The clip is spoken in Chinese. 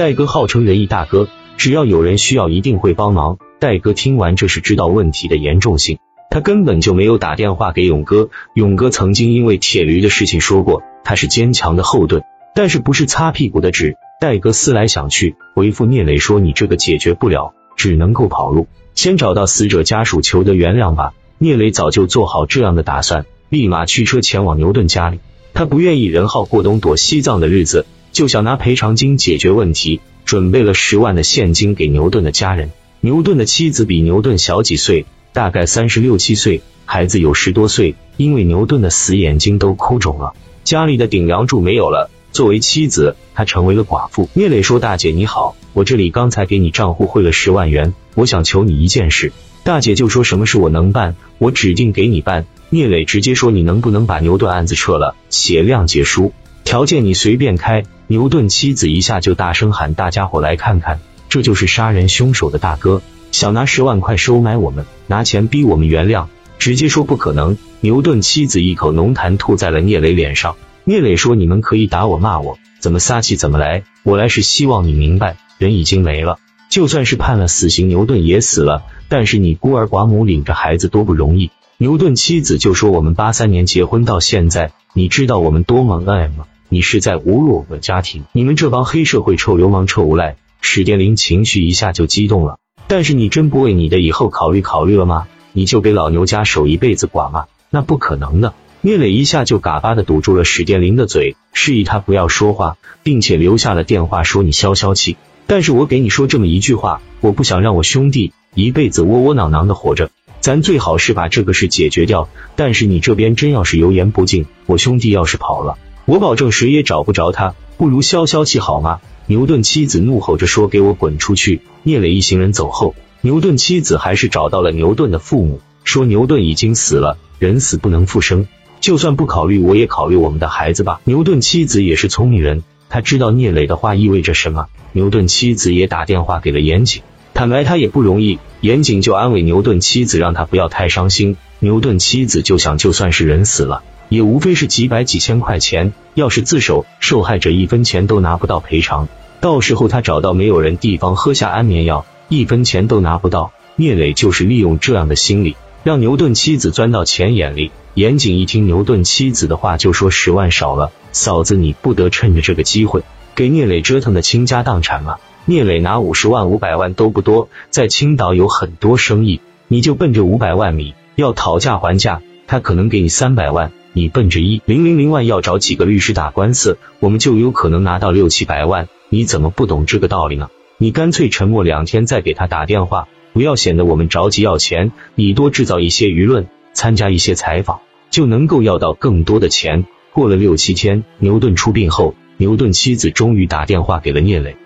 戴哥号称仁义大哥，只要有人需要，一定会帮忙。戴哥听完，这是知道问题的严重性，他根本就没有打电话给勇哥。勇哥曾经因为铁驴的事情说过，他是坚强的后盾，但是不是擦屁股的纸。戴哥思来想去，回复聂磊说：“你这个解决不了，只能够跑路，先找到死者家属求得原谅吧。”聂磊早就做好这样的打算，立马驱车前往牛顿家里。他不愿意任浩过冬躲西藏的日子，就想拿赔偿金解决问题，准备了十万的现金给牛顿的家人。牛顿的妻子比牛顿小几岁，大概三十六七岁，孩子有十多岁。因为牛顿的死，眼睛都哭肿了，家里的顶梁柱没有了。作为妻子，她成为了寡妇。聂磊说：“大姐你好，我这里刚才给你账户汇了十万元，我想求你一件事。”大姐就说什么事我能办，我指定给你办。聂磊直接说：“你能不能把牛顿案子撤了，写谅解书？条件你随便开。”牛顿妻子一下就大声喊：“大家伙来看看！”这就是杀人凶手的大哥，想拿十万块收买我们，拿钱逼我们原谅，直接说不可能。牛顿妻子一口浓痰吐在了聂磊脸上。聂磊说：“你们可以打我骂我，怎么撒气怎么来，我来是希望你明白，人已经没了，就算是判了死刑，牛顿也死了。但是你孤儿寡母领着孩子多不容易。”牛顿妻子就说：“我们八三年结婚到现在，你知道我们多么恩爱吗？你是在侮辱我们家庭，你们这帮黑社会臭流氓臭无赖！”史殿林情绪一下就激动了，但是你真不为你的以后考虑考虑了吗？你就给老牛家守一辈子寡吗？那不可能的！聂磊一下就嘎巴的堵住了史殿林的嘴，示意他不要说话，并且留下了电话说：“你消消气。但是我给你说这么一句话，我不想让我兄弟一辈子窝窝囊囊的活着，咱最好是把这个事解决掉。但是你这边真要是油盐不进，我兄弟要是跑了，我保证谁也找不着他。不如消消气好吗？”牛顿妻子怒吼着说：“给我滚出去！”聂磊一行人走后，牛顿妻子还是找到了牛顿的父母，说：“牛顿已经死了，人死不能复生，就算不考虑，我也考虑我们的孩子吧。”牛顿妻子也是聪明人，他知道聂磊的话意味着什么。牛顿妻子也打电话给了严谨，坦白他也不容易。严谨就安慰牛顿妻子，让他不要太伤心。牛顿妻子就想，就算是人死了。也无非是几百几千块钱，要是自首，受害者一分钱都拿不到赔偿。到时候他找到没有人地方喝下安眠药，一分钱都拿不到。聂磊就是利用这样的心理，让牛顿妻子钻到钱眼里。严谨一听牛顿妻子的话，就说十万少了，嫂子你不得趁着这个机会给聂磊折腾的倾家荡产吗？聂磊拿五十万、五百万都不多，在青岛有很多生意，你就奔着五百万米要讨价还价，他可能给你三百万。你奔着一零零零万要找几个律师打官司，我们就有可能拿到六七百万。你怎么不懂这个道理呢？你干脆沉默两天再给他打电话，不要显得我们着急要钱。你多制造一些舆论，参加一些采访，就能够要到更多的钱。过了六七天，牛顿出殡后，牛顿妻子终于打电话给了聂磊。